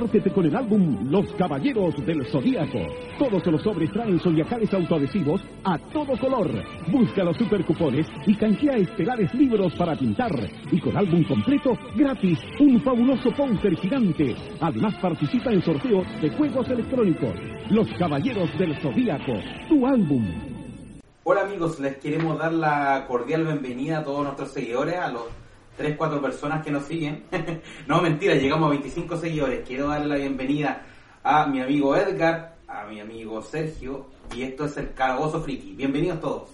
Compártete con el álbum Los Caballeros del Zodíaco. Todos los sobres traen zodiacales autoadhesivos a todo color. Busca los supercupones y canjea estelares libros para pintar. Y con álbum completo, gratis, un fabuloso póster gigante. Además participa en sorteos de juegos electrónicos. Los Caballeros del Zodíaco, tu álbum. Hola amigos, les queremos dar la cordial bienvenida a todos nuestros seguidores, a los 3, 4 personas que nos siguen. no, mentira, llegamos a 25 seguidores. Quiero darle la bienvenida a mi amigo Edgar, a mi amigo Sergio, y esto es el Caragoso Friki. Bienvenidos todos.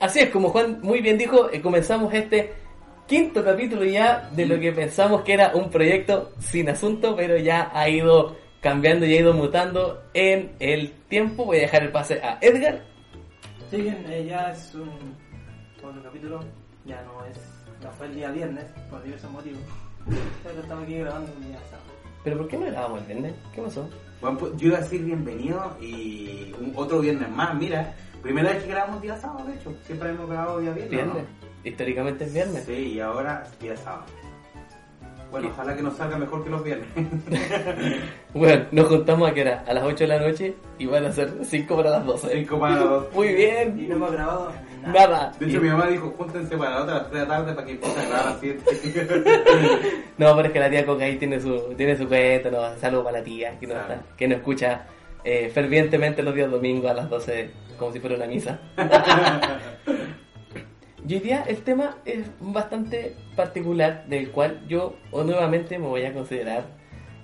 Así es, como Juan muy bien dijo, eh, comenzamos este quinto capítulo ya de lo que pensamos que era un proyecto sin asunto, pero ya ha ido cambiando y ha ido mutando en el tiempo. Voy a dejar el pase a Edgar. Sí, bien, eh, ya es un otro capítulo, ya no es, no fue el día viernes, por diversos motivos, pero estamos aquí grabando un día sábado. ¿Pero por qué no grabamos el viernes? ¿Qué pasó? Bueno, pues, yo iba a decir bienvenido y un- otro viernes más. Mira, primera vez que grabamos día sábado, de hecho. Siempre hemos grabado día viernes. Viernes. ¿no? Históricamente es viernes. Sí, y ahora día sábado. Bueno, ojalá que nos salga mejor que los viernes. Bueno, nos juntamos a que era a las 8 de la noche y van a ser 5 para las 12. Cinco para las dos. Muy Y bien. no hemos grabado nada. Nada. De hecho, Y- mi mamá dijo, júntense para la otra a las 3 de la tarde para que empiece a grabar a las 7. No, pero es que la tía Coca ahí tiene su, tiene su cuento, no, saludo para la tía que nos, está- que nos escucha eh, fervientemente los días domingos a las 12 como si fuera una misa. Y hoy día el tema es bastante particular, del cual yo o nuevamente me voy a considerar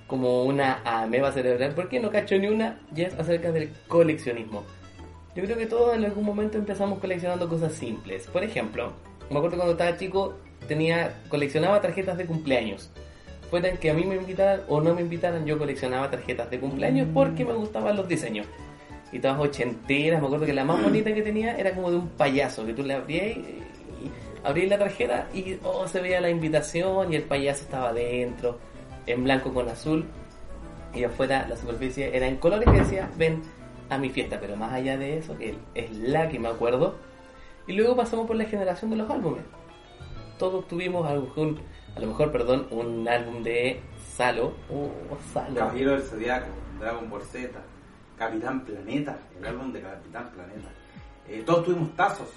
como una ameba cerebral, porque no cacho ni una, y es acerca del coleccionismo. Yo creo que todos en algún momento empezamos coleccionando cosas simples. Por ejemplo, me acuerdo cuando estaba chico, tenía coleccionaba tarjetas de cumpleaños. Fueran que a mí me invitaran o no me invitaran, yo coleccionaba tarjetas de cumpleaños porque me gustaban los diseños. Y todas ochenteras, me acuerdo que la más bonita que tenía era como de un payaso, que tú le abrías y, y abrías la tarjeta y oh, se veía la invitación y el payaso estaba adentro, en blanco con azul, y afuera la superficie era en colores que decía, ven a mi fiesta, pero más allá de eso, que es la que me acuerdo. Y luego pasamos por la generación de los álbumes. Todos tuvimos algún, a lo mejor, perdón, un álbum de Salo. Oh, Salo. Caballero del Zodiaco, Dragon Ball Z, Capitán Planeta, el álbum de Capitán Planeta. Eh, todos tuvimos tazos,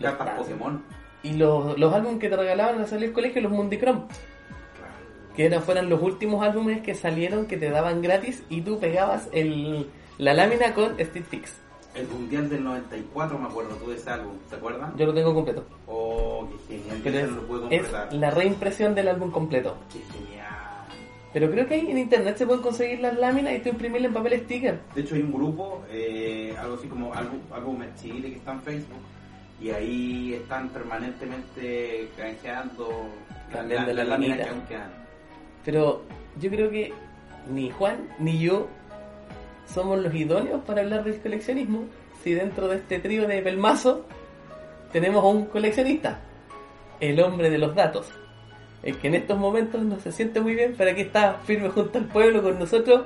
cartas. Pokémon. Y los, los álbumes que te regalaban al salir del colegio, los Mundicrom. Que eran, fueran los últimos álbumes que salieron que te daban gratis y tú pegabas el, la lámina con Steve Fix. El Mundial del 94, me acuerdo tú de ese álbum, ¿se acuerdan? Yo lo tengo completo. Oh, qué genial, Pero es, no lo pude es completar. la reimpresión del álbum completo. Qué genial. Pero creo que ahí en internet se pueden conseguir las láminas y tú imprimirlas en papel sticker. De hecho, hay un grupo, eh, algo así como Álbum- Álbumes Chile, que está en Facebook, y ahí están permanentemente canjeando las la láminas que aún quedan. Pero yo creo que ni Juan ni yo somos los idóneos para hablar del coleccionismo. Si dentro de este trío de pelmazo tenemos a un coleccionista, el hombre de los datos, el que en estos momentos no se siente muy bien, pero aquí está firme junto al pueblo con nosotros,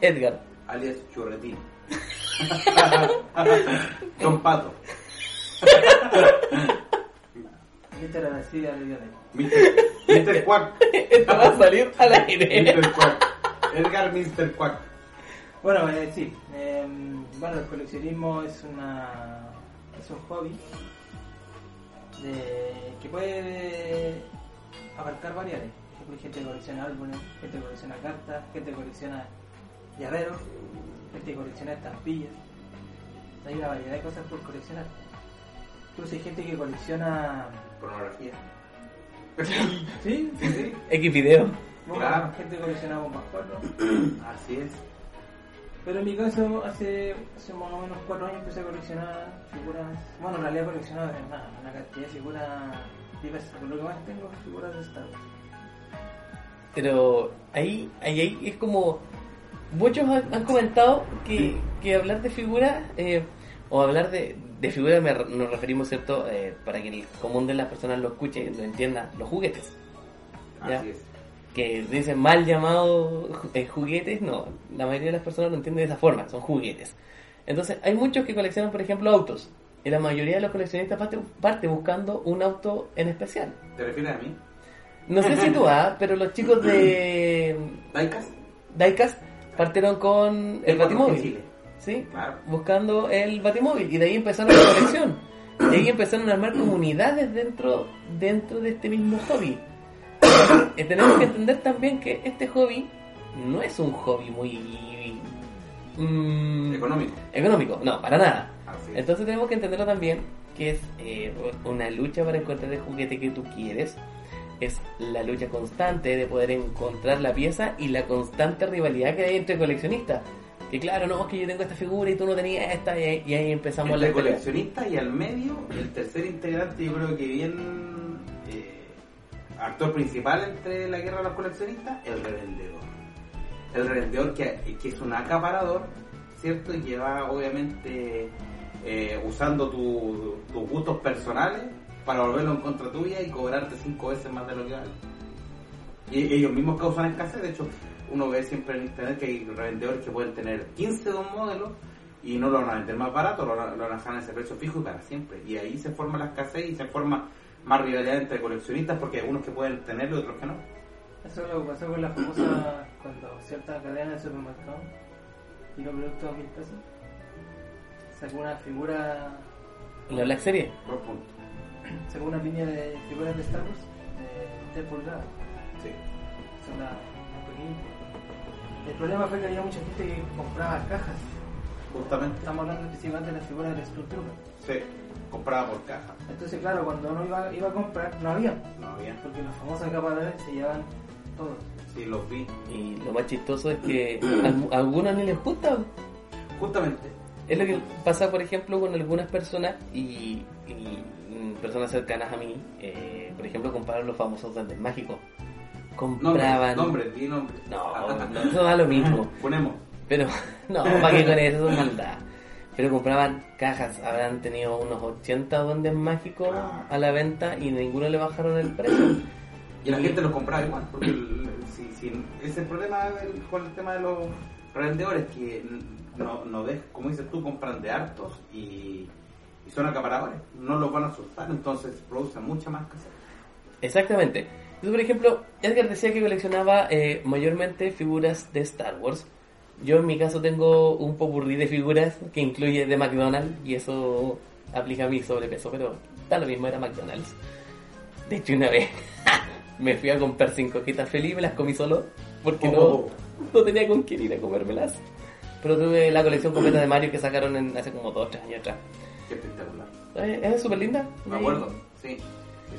Edgar. alias Churretín. Don Pato. Esta era la silla de Violet. Mr. Mr. Quack. Esto va a salir al aire. Mr. Quack. Edgar Mr. Quack. Bueno, eh, sí, eh, bueno, el coleccionismo es una es un hobby de, que puede abarcar ejemplo, hay gente que colecciona álbumes, gente que colecciona cartas, gente que colecciona llaveros, gente que colecciona estampillas. Hay una variedad de cosas por coleccionar. Incluso hay gente que colecciona... Pornografía. ¿Sí? Sí, sí. X video. Bueno, Claro. gente que colecciona bombas porno. Así es. Pero en mi caso, hace, hace más o menos cuatro años empecé a coleccionar figuras. Bueno, en realidad coleccionaba una, una cantidad de figuras diversas. Lo que más tengo es figuras de Star Wars. Pero ahí, ahí, ahí es como. Muchos han, han comentado que, que hablar de figuras, eh, o hablar de, de figuras, nos referimos, ¿cierto? Eh, para que el común de las personas lo escuche, lo entienda, los juguetes. Ya. Así es. Que dicen mal llamados eh, juguetes, no, la mayoría de las personas lo entienden de esa forma, son juguetes. Entonces, hay muchos que coleccionan, por ejemplo, autos. Y la mayoría de los coleccionistas parte, parte buscando un auto en especial. ¿Te refieres a mí? No sé si tú, ah, pero los chicos de ¿Daikas? Diecast partieron con el Batimóvil. ¿Sí? Claro. Buscando el Batimóvil. Y de ahí empezaron la colección. De ahí empezaron a armar comunidades dentro, dentro de este mismo hobby. Eh, tenemos que entender también que este hobby no es un hobby muy mm, Económico. económico, no, para nada. Entonces tenemos que entenderlo también que es eh, una lucha para encontrar el juguete que tú quieres. Es la lucha constante de poder encontrar la pieza y la constante rivalidad que hay entre coleccionistas. Que claro, no, es que yo tengo esta figura y tú no tenías esta y ahí, y ahí empezamos Entre la pelea. coleccionista y al medio, el tercer integrante, yo creo que bien eh, actor principal entre la guerra de los coleccionistas, el revendedor. El revendedor que, que es un acaparador, ¿cierto? Y que va obviamente eh, usando tu- tus gustos personales para volverlo en contra tuya y cobrarte cinco veces más de lo que vale. Y ellos mismos causan escasez, de hecho, uno ve siempre en internet que hay revendedores que pueden tener 15 de un modelo y no lo van a vender más barato, lo, van a- dejar en ese precio fijo y para siempre. Y ahí se forma la escasez y se forma más rivalidad entre coleccionistas porque hay unos que pueden tenerlo y otros que no. Eso es lo que pasó con la famosa. cuando cierta cadena de supermercado tiró productos a mil pesos. Sacó una figura. La Black Series. Por punto. Sacó una línea de figuras de Star Wars de 10 pulgadas. Sí. Son una, una pequeñita. El problema fue que había mucha gente que compraba cajas. Justamente. Estamos hablando específicamente de las figuras del Stormtrooper. Sí. Comprada por caja. Entonces, claro, cuando uno iba, iba a comprar, no había. No había. Porque los famosos acaparadores se llevaban todo. Sí, los vi. Y lo más chistoso es que a, a algunos ni les gusta. Justamente. Es lo que pasa, por ejemplo, con algunas personas y, y, mm, personas cercanas a mí. eh, por ejemplo, compraron los famosos duendes mágicos. Compraban. Nombre, nombre, di nombre. No, no, eso da lo mismo. Ponemos. Pero, no, para que con eso es maldad. Pero compraban cajas, habrán tenido unos 80 duendes mágicos a la venta y ninguno le bajaron el precio. Y la gente los compraba igual, porque el- si, si- ese es el problema con el tema de los revendedores, que no, no ves, como dices tú, compran de hartos y, y son acaparadores, no los van a soltar, entonces producen mucha más casas. Exactamente. Entonces, por ejemplo, Edgar decía que coleccionaba eh, mayormente figuras de Star Wars. Yo en mi caso tengo un popurrí de figuras que incluye de McDonald's y eso aplica a mi sobrepeso, pero da lo mismo, era McDonald's. De hecho, una vez me fui a comprar cinco coquitas feliz y me las comí solo porque Oh. no, no tenía con quién ir a comérmelas. Pero tuve la colección completa de Mario que sacaron en, hace como dos o tres años atrás. Qué espectacular. Eh, Es súper linda. Me acuerdo, sí.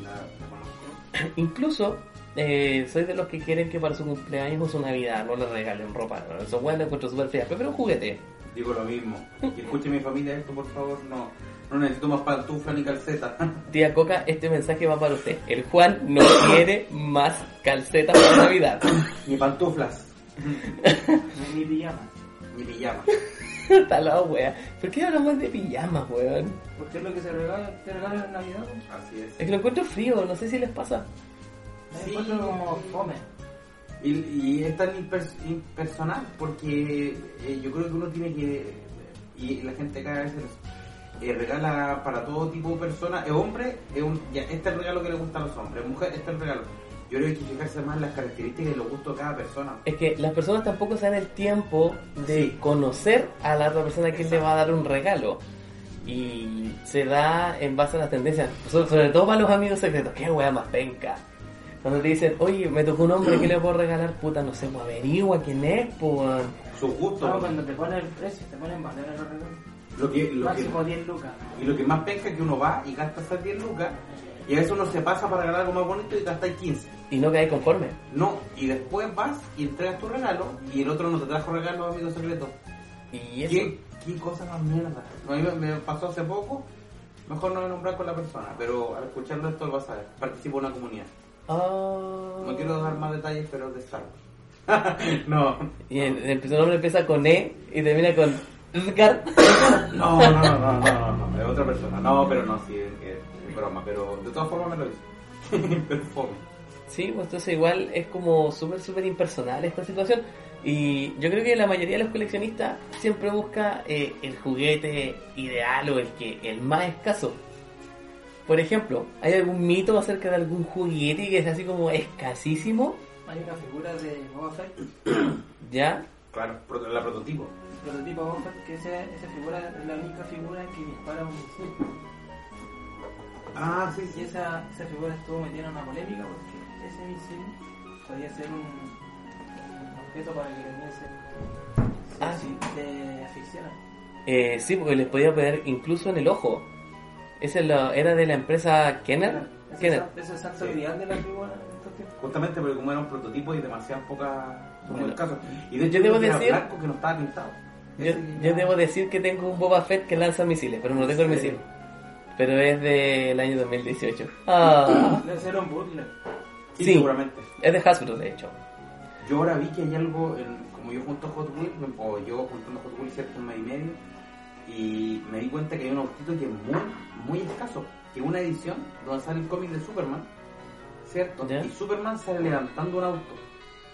La- la conozco. Incluso eh, soy de los que quieren que para su cumpleaños o su Navidad no le regalen ropa. Eso bueno, encuentro súper fea, pero un juguete. Digo lo mismo. Y escuche mi familia esto, por favor, no, no necesito más pantufla ni calceta. Tía Coca, este mensaje va para usted. El Juan no quiere más calcetas para Navidad. ni pantuflas, Ni, ni pijama. Ni pijama. Está la wea. ¿Por qué hablamos de pijamas, weón? Porque es lo que se regala, se regala en Navidad. Así es. Es que lo encuentro frío, no sé si les pasa. Me Sí. encuentro como fome. Y, y es tan impers- impersonal porque eh, yo creo que uno tiene que, y la gente cada vez eh, regala para todo tipo de personas, es hombre, es un, ya, este es el regalo que le gusta a los hombres, mujer, este es el regalo. Yo creo que hay que fijarse más en las características y los gustos de cada persona. Es que las personas tampoco se dan el tiempo de Sí. conocer a la otra persona que le va a dar un regalo. Y se da en base a las tendencias. So- Sobre todo para los amigos secretos. Qué wea más penca. Cuando te dicen, oye, me tocó un hombre que le puedo regalar, puta, no sé, pues averigua quién es, pues. Sus gustos, No, cuando te ponen el precio, te ponen valor en los regalos. lo que, lo que, Máximo 10 lucas. y lo que más pesca es que uno va y gasta esas 10 lucas y a veces uno se pasa para regalar algo más bonito y gastáis 15. Y no cae conforme. No, y después vas y entregas tu regalo y el otro no te trajo regalo, amigo secreto. Y eso, ¿Qué, qué cosa más mierda? A mí me, pasó hace poco, mejor no me nombrar con la persona, pero al escucharlo esto lo vas a ver. Participo en una comunidad. Ah. No quiero dar más detalles, pero es de Star Wars. no. Y el, el- su nombre empieza con E y termina con Edgar. No, no, no, no, no, no, no, es otra persona. No, pero no, sí, es broma, pero de todas formas me lo hizo. pero fome. Sí, pues entonces igual es como súper, súper impersonal esta situación. Y yo creo que la mayoría de los coleccionistas siempre busca eh, el juguete ideal o el que el más escaso. Por ejemplo, ¿hay algún mito acerca de algún juguete que es así como escasísimo? Hay una figura de Boba Fett, ¿Ya? Claro, la prototipo. el prototipo Boba Fett, que esa, esa figura es la única figura que dispara un. Ah, sí, Y esa, esa figura estuvo metida en una polémica porque ese misil podía ser un, un objeto para que niños se, se, Ah, asfi- se asfixiaran. Eh, sí, porque les podía poner incluso en el ojo. Ese lo- era de la empresa Kenner. Ese Kenner. es- Ese es santo Sí. grial de la figura en estos tiempos. Justamente porque como era un prototipo y demasiadas pocas como el Bueno, caso. Y de hecho yo debo era decir- blanco que no estaba pintado. Yo, yo debo decir que tengo un Boba Fett que lanza misiles, pero no tengo el Sí. misil. Pero es del año 2018. Ah, Debe ser un bootleg. Sí, sí. seguramente. es de Hasbro, de hecho. Yo ahora vi que hay algo, en- como yo junto Hot Wheels, o yo juntando Hot Wheels cerca un mes y medio, y me di cuenta que hay un autito que es muy, muy escaso, que una edición donde sale el cómic de Superman, ¿cierto? Ya. Y Superman sale levantando un auto.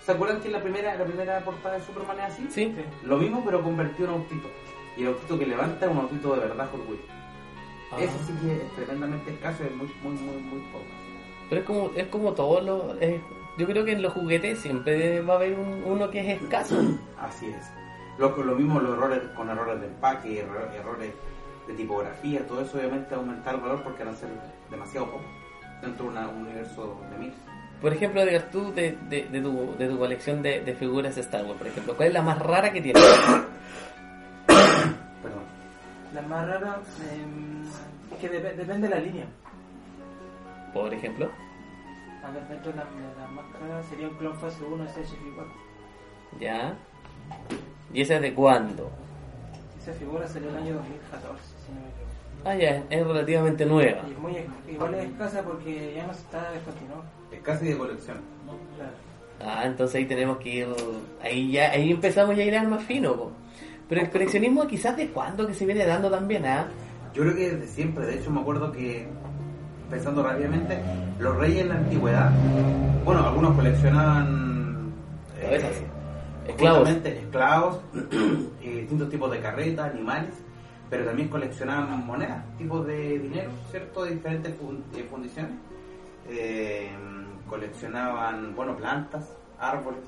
¿Se acuerdan que la primera, la primera portada de Superman es así? Sí, Lo mismo pero convertido en autito. Y el autito que levanta es un autito de verdad Hot Wheels. Ah. Ese sí que es tremendamente escaso, es muy, muy, muy, muy poco. pero es como, es como todo lo. es- yo creo que en los juguetes siempre va a haber un- uno que es escaso. Así es. Lo, lo mismo los errores con errores de empaque, error- errores de tipografía, todo eso obviamente aumenta el valor porque van a ser demasiado poco dentro de una- un universo de mil. Por ejemplo, Edgar, tú de, de, de tu, de tu colección de, de figuras de Star Wars, por ejemplo, ¿cuál es la más rara que tienes? Perdón. La más rara eh, es que dep- depende de la línea. Por ejemplo. A ver, dentro de la, de la más cara sería un clon fase 1 SH4. ¿Ya? ¿Y esa es de cuándo? Esa figura salió en el año 2014, si no me equivoco. Ah, ya, es relativamente nueva. Y es muy, igual es escasa porque ya no se está descontinuado. Es casi de colección. Claro. Ah, entonces ahí tenemos que ir. Ahí ya ahí empezamos ya a ir al más fino. po. Pero el coleccionismo quizás de cuándo que se viene dando también, ¿ah? Yo creo que desde siempre, de hecho me acuerdo que, pensando rápidamente, los reyes en la antigüedad, bueno, algunos coleccionaban eh. Esclavos. esclavos, y distintos tipos de carretas, animales, pero también coleccionaban monedas, tipos de dinero, ¿cierto? De diferentes eh, fundiciones. Eh, coleccionaban, bueno, plantas, árboles.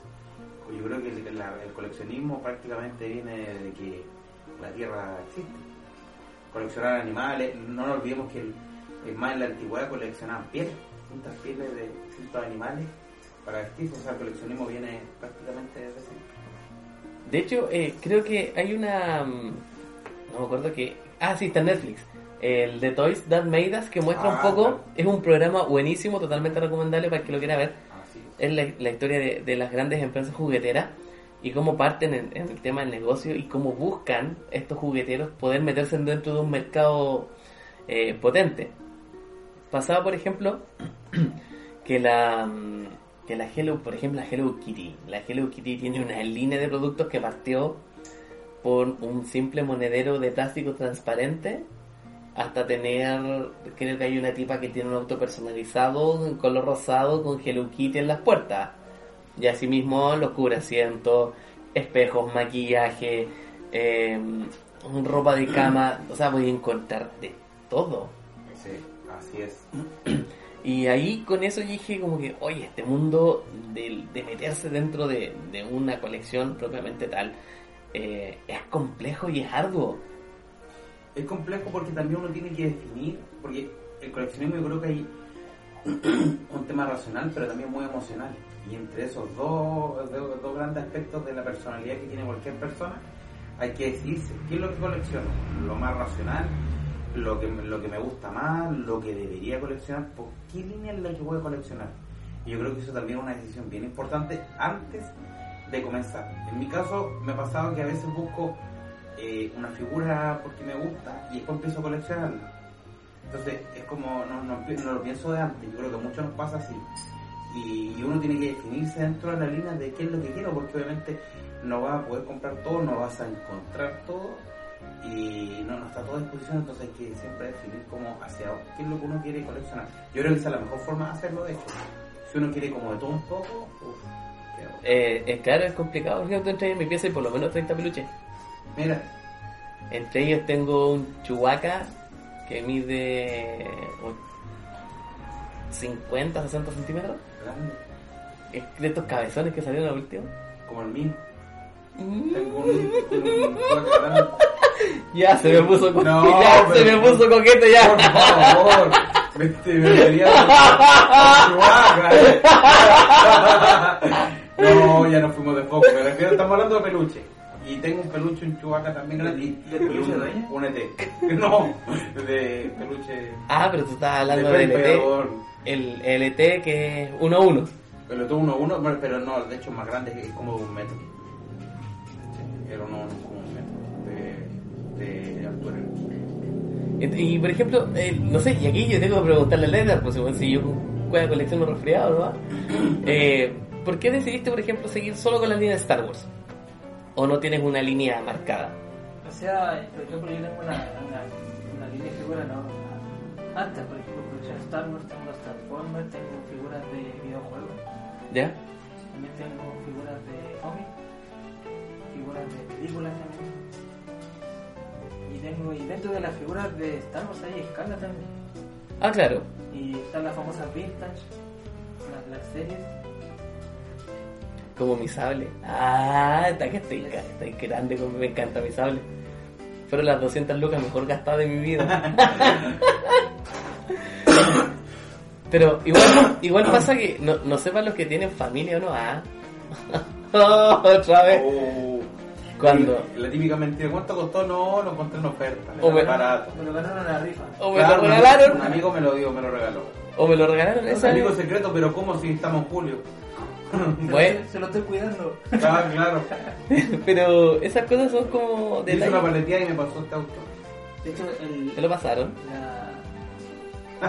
Yo creo que el, la- el coleccionismo prácticamente viene de que la tierra existe. Coleccionar animales, no nos olvidemos que el, el más en la antigüedad coleccionaban pieles, distintas pieles de distintos animales para vestirse, o sea, el coleccionismo viene prácticamente desde siempre. De hecho, eh, creo que hay una. mm, No me acuerdo que. Ah, sí, está en Netflix. El de Toys That Made Us, que muestra un Ah, poco. claro. Es un programa buenísimo, totalmente recomendable para el que lo quiera ver. Es la, la historia de, de las grandes empresas jugueteras y cómo parten en, en el tema del negocio y cómo buscan estos jugueteros poder meterse dentro de un mercado eh, potente. Pasaba, por ejemplo, que la mm, que la Hello, por ejemplo, la Hello Kitty. La Hello Kitty tiene una línea de productos que partió por un simple monedero de plástico transparente hasta tener, creo que hay una tipa que tiene un auto personalizado en color rosado con Hello Kitty en las puertas. Y asimismo los cubrasientos, espejos, maquillaje, eh, ropa de cama, o sea, voy a encontrar de todo. Sí, así es. Y ahí con eso dije como que, oye, este mundo de, de meterse dentro de, de una colección propiamente tal, eh, es complejo y es arduo. Es complejo porque también uno tiene que definir, porque el coleccionismo yo creo que hay un tema racional, pero también muy emocional. Y entre esos dos, dos, grandes aspectos de la personalidad que tiene cualquier persona, hay que decidirse qué es lo que colecciono, lo más racional, lo que, lo que me gusta más, lo que debería coleccionar, por qué línea es la que voy a coleccionar. Y yo creo que eso también es una decisión bien importante antes de comenzar. En mi caso me ha pasado que a veces busco eh, una figura porque me gusta y después empiezo a coleccionarla. Entonces es como, no, no, lo pienso de antes, yo creo que a muchos nos pasa así. Y, uno tiene que definirse dentro de la línea de qué es lo que quiero, porque obviamente no vas a poder comprar todo, no vas a encontrar todo y no, está todo a disposición, entonces hay que siempre definir como hacia qué es lo que uno quiere coleccionar. Yo creo que esa es la mejor forma de hacerlo, de hecho. Si uno quiere como de todo un poco, uff, Eh, es claro, es complicado. Por ejemplo, tú entras en mi pieza y por lo menos 30 peluches. Mira, Entre ellos tengo un chubaca que mide o- 50, 60 centímetros. grande, Es de estos cabezones que salieron al último. como el mío. Tengo un, un, grande. Ya se me puso coquete. No, ya se pero- me puso coquete Por ya. favor, me, me quería Chihuahua. No, ya nos fuimos de foco. Me refiero, estamos hablando de peluche. Y tengo un peluche, un chubaca también grande. y- ¿De peluche y un, un ET. No, de peluche. Ah, pero tú estabas hablando de del ET. peleador. El, el ET que es uno a uno. Pero tuvo uno a uno, pero- pero no, de hecho es más grande, es como de un metro. Sí, Era uno uno como un metro de, de altura. Y, y, por ejemplo, eh, no sé, y aquí yo tengo que preguntarle a Leder, pues bueno, si yo juego colección de resfriado, ¿no? Eh, ¿Por qué decidiste, por ejemplo, seguir solo con la línea de Star Wars? ¿O no tienes una línea marcada? O sea, por ejemplo, yo tengo una, una, una línea de figuras, ¿no? Antes, por ejemplo, coleccioné Star Wars, tengo Transformers, tengo figuras de videojuegos, ¿Ya? también tengo figuras de cómics, figuras de películas también. Y tengo, y dentro de las figuras de Star Wars hay escala también. Ah, claro. Y están las famosas vintage, las, las series. Como mi sable. Ah, está que estoy, estoy grande, como me encanta mi sable. Fueron las 200 lucas mejor gastadas de mi vida. Pero igual, igual pasa que no, no sepan los que tienen familia o no. Ah. Otra vez. Oh, Cuando. La típica mentira, ¿cuánto costó? No, lo encontré en oferta. O me- barato. Me lo ganaron en la rifa. O me Claro, lo regalaron. Un amigo me lo dio, me lo regaló. O me lo regalaron. Es Esa amigo secreto, pero ¿cómo si estamos en julio? Bueno, Se lo estoy cuidando. Ah, claro. pero esas cosas son como Hice una paleteada y me pasó este auto. De hecho, el, ¿Te lo pasaron? la...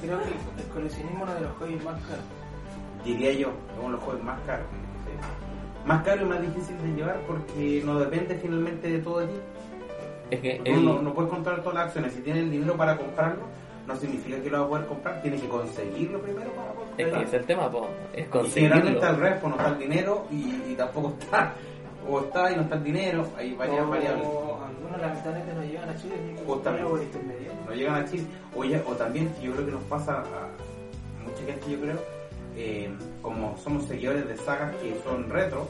creo que el coleccionismo es uno de los hobbies más caros. Diría yo, es uno de los juegos más caros. sí. Más caro y más difícil de llevar porque no depende finalmente de todo de ti. Es que Tú el- no, no puedes controlar todas las acciones. Si tienes el dinero para comprarlo, no significa que lo vas a poder comprar. Tienes que conseguirlo primero para poder es que es el tema, po. Es Y generalmente conseguirlo. al revés, pues no está el dinero y, y tampoco está. O está y no está el dinero. Hay varias O variables. Algunos lamentablemente no llegan a Chile. Justamente. por intermedio. no llegan a Chile. O, ya- o también, yo creo que nos pasa a mucha gente, yo creo, eh, como somos seguidores de sagas que son retro,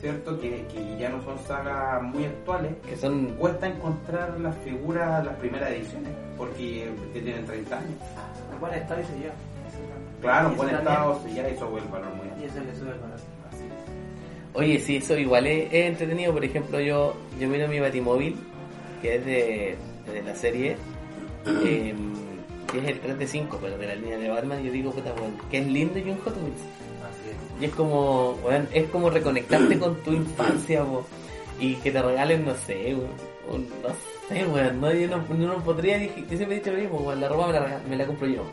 ¿cierto? Que, que ya no son sagas muy actuales. Que son Cuesta encontrar las figuras, las primeras ediciones, porque que tienen 30 años. En buen estado y se lleva. Eso también. Claro, en buen estado, ya eso el valor muy alto. Y eso le sube el valor. Así es. Oye, sí, eso igual es, es entretenido. Por ejemplo, yo, yo miro mi Batimóvil, que es de, de la serie, eh, que es el 3 de 5, pero de la línea de Batman. Y yo digo, puta, weón, que es lindo y un Hot Wheels. Así es. Y es como, weón, es como reconectarte con tu infancia, po. Y que te regalen, no sé, un, no sé, weón, no, yo no, no, podría, yo siempre he dicho lo mismo, weón, la ropa me la, me la compro yo.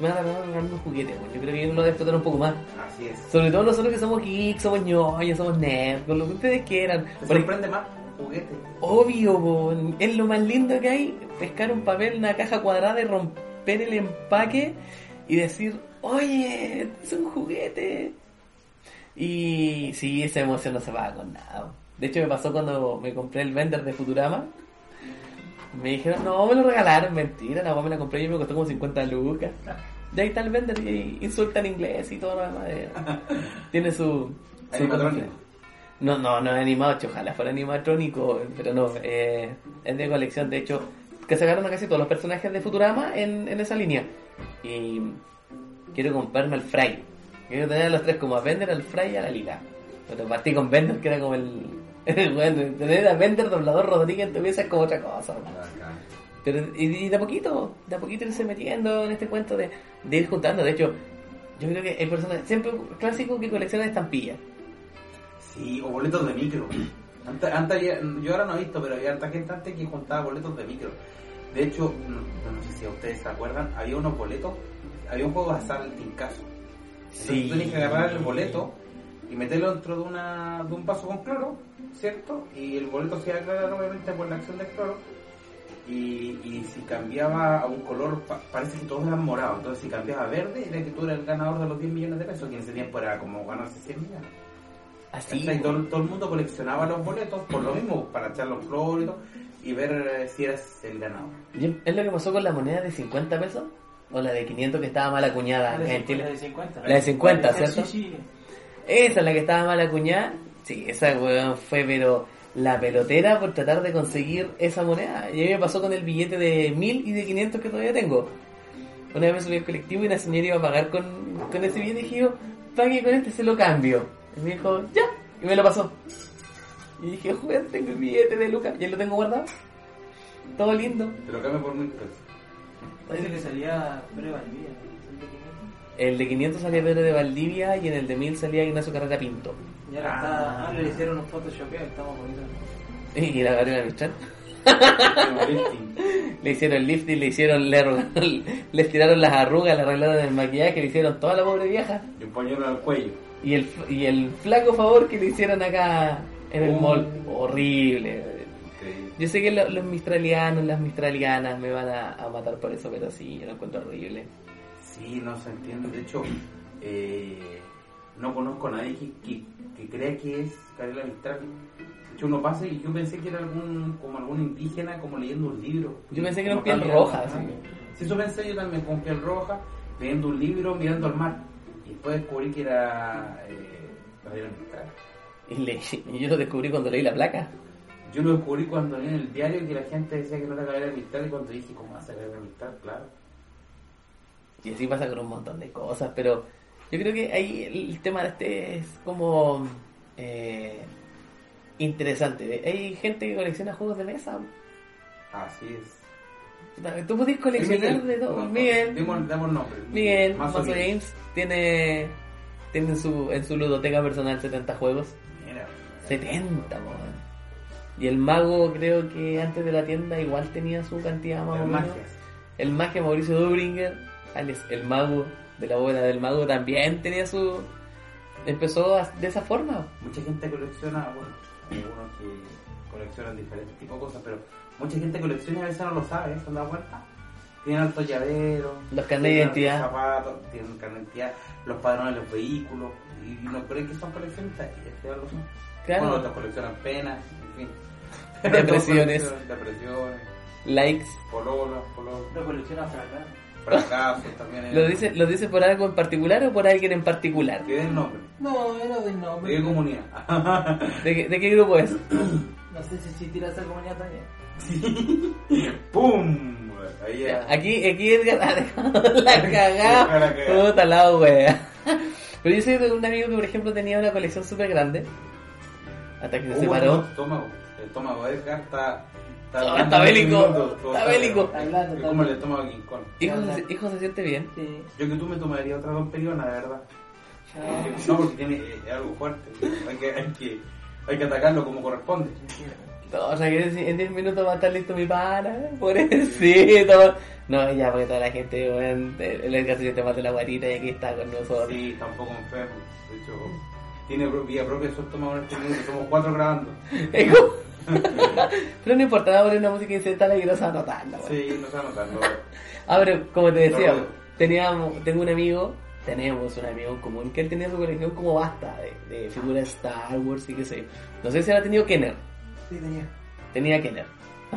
Me van a regalar, regalarme un juguete, weón. Yo creo que uno lo debe explotar un poco más. Así es. Sobre todo nosotros que somos geeks, somos ñoños, somos nerds, con lo que ustedes quieran. ¿Te sorprende más? Juguete. obvio, po, es lo más lindo que hay, pescar un papel, una caja cuadrada y romper el empaque y decir, oye, es un juguete. Y sí, esa emoción no se va con nada. De hecho me pasó cuando me compré el vender de Futurama. Me dijeron, no, me lo regalaron, mentira, la me la compré y me costó como 50 lucas. Y ahí está el vender y insulta en inglés y todo lo demás. Tiene su... su no, no, no es animado, ojalá fuera animatrónico, pero no, eh, es de colección, de hecho, que sacaron a casi todos los personajes de Futurama en, en esa línea. Y quiero comprarme al Fry. Quiero tener a los tres como a Bender, al Fry y a la Lila. Pero partí con Bender, que era como el... bueno, tener a Bender, doblador Rodríguez en tu pieza es como otra cosa. Pero, y, y de a poquito, de a poquito irse metiendo en este cuento de, de ir juntando. De hecho, yo creo que hay personas, siempre clásico que coleccionan estampillas. Sí, o boletos de micro. Antes, antes había- yo ahora no he visto, pero había harta gente antes que juntaba boletos de micro. De hecho, no, no sé si ustedes se acuerdan, había unos boletos, había un juego de azar, el Tincazo. Entonces tú tenías que agarrar el boleto y meterlo dentro de, una, de un vaso con cloro, ¿cierto? Y el boleto se iba a aclarar obviamente por la acción del cloro. Y, y si cambiaba a un color, pa- parece que todos eran morados. Entonces si cambiaba a verde, era que tú eras el ganador de los 10 millones de pesos, que en ese tiempo era como ganarse 100 millones. Así. ¿Cachai? todo, todo el mundo coleccionaba los boletos por lo mismo, para echar los flores y todo, y ver eh, si eras el ganador. ¿Es lo que pasó con la moneda de 50 pesos? ¿O la de 500 que estaba mal acuñada La acá de en Chile? 50. La de 50, Sí, ¿cierto? sí. Esa es la que estaba mal acuñada. Sí, esa weón fue, pero la pelotera por tratar de conseguir esa moneda. Y a mí me pasó con el billete de 1000 y de 500 que todavía tengo. Una vez me subí al colectivo y una señora iba a pagar con, con ese billete y dije yo, pague con este, se lo cambio. Y me dijo, ya, y me lo pasó. Y dije, joder, tengo el billete de Lucas, ya lo tengo guardado. Todo lindo. Te lo cambio por mil pesos. Parece que salía prueba al día. El de 500 salía Pedro de Valdivia y en el de 1000 salía Ignacio Carrera Pinto. Y ahora está. Ah, le hicieron un Photoshop estamos bonitos. Y la Gabriela Mistral. Le hicieron el lifting, le hicieron, le, arrugaron- le estiraron las arrugas, le arreglaron el maquillaje, le hicieron toda la pobre vieja. Y un pañuelo al cuello. Y el, y el flaco favor que le hicieron acá en el Oh. mall. Horrible. Increíble. Yo sé que lo- los mistralianos, las mistralianas me van a, a matar por eso, pero sí, yo lo encuentro horrible. Sí, no se entiende. De hecho, eh, no conozco a nadie que, que, que crea que es Carela Mistral. Hecho, uno pasa y yo pensé que era algún como algún indígena como leyendo un libro. Yo pensé que era un piel roja, así. Sí, eso pensé yo también, con piel roja, leyendo un libro, mirando al mar. Y después descubrí que era eh, Mistral. Y, le- yo lo descubrí cuando leí la placa. Yo lo descubrí cuando leí en el diario que la gente decía que no era Carela Mistral y cuando dije, ¿cómo va a ser Mistral? Claro. Y así pasa con un montón de cosas, pero yo creo que ahí el tema de este es como eh, interesante. Hay gente que colecciona juegos de mesa. Así es. Tú podés coleccionar de todo. No, no, Miguel, Demos, demos nombre. Miguel, Mazo Mazo Games. Games tiene, tiene en, su, en su ludoteca personal 70 juegos. Mira. 70, weón. Y el mago creo que antes de la tienda igual tenía su cantidad más o menos. El magia Mauricio Dubringer, alias el mago de la bóveda del mago, también tenía su... Empezó a- de esa forma. Mucha gente colecciona, bueno, hay algunos que coleccionan diferentes tipos de cosas, pero mucha gente colecciona y a veces no lo sabe, ¿se han dado cuenta? Tienen altos llaveros, Los carnets de identidad. altos zapatos, tienen de identidad, los padrones de los vehículos, y no creen que son coleccionistas, y es que algo son. Claro. Bueno, otros coleccionan penas, en fin. Depresiones. Depresiones, Likes. pololas, pololas, Lo colecciona fracaso. Fracasos también. ¿Lo dice, ¿Lo dice por algo en particular o por alguien en particular? Que den nombre. No, era del ¿De nombre. qué comunidad? ¿De, qué- de qué grupo es? No sé si existirá esa comunidad también. ¡Pum! Ahí ya. Aquí, aquí Edgar ha dejado la cagada. Puta la wea. Pero yo sé de un amigo que, por ejemplo, tenía una colección súper grande. Hasta que se Uh, separó. El estómago. El estómago de Edgar está. Está bélico, está bélico. Está como el hablando. estómago de King Kong. Hijo, se, hijo se siente bien. Sí. Yo que tú me tomaría otra dos perionas, de verdad. Ah, No, porque tiene eh, algo fuerte. Hay que, hay, que, hay que atacarlo como corresponde. No, o sea que en 10 minutos va a estar listo mi pana, pobrecito. No, ya, porque toda la gente, weón, el Edgar se siente más de la guarita y aquí está con nosotros. Sí, está un poco enfermo. De hecho, tiene vida propia su estómago en este minuto. Somos cuatro grabando. Pero no importa, vamos a poner una música incidental y no se va a notar, la weón. Sí, no se va a notar. no. Ah, pero como te decía, teníamos, tengo un amigo, tenemos un amigo en común que él tenía su colección como basta de, de figuras Star Wars y qué sé yo. No sé si ha tenido Kenner, Sí, tenía. tenía Kenner.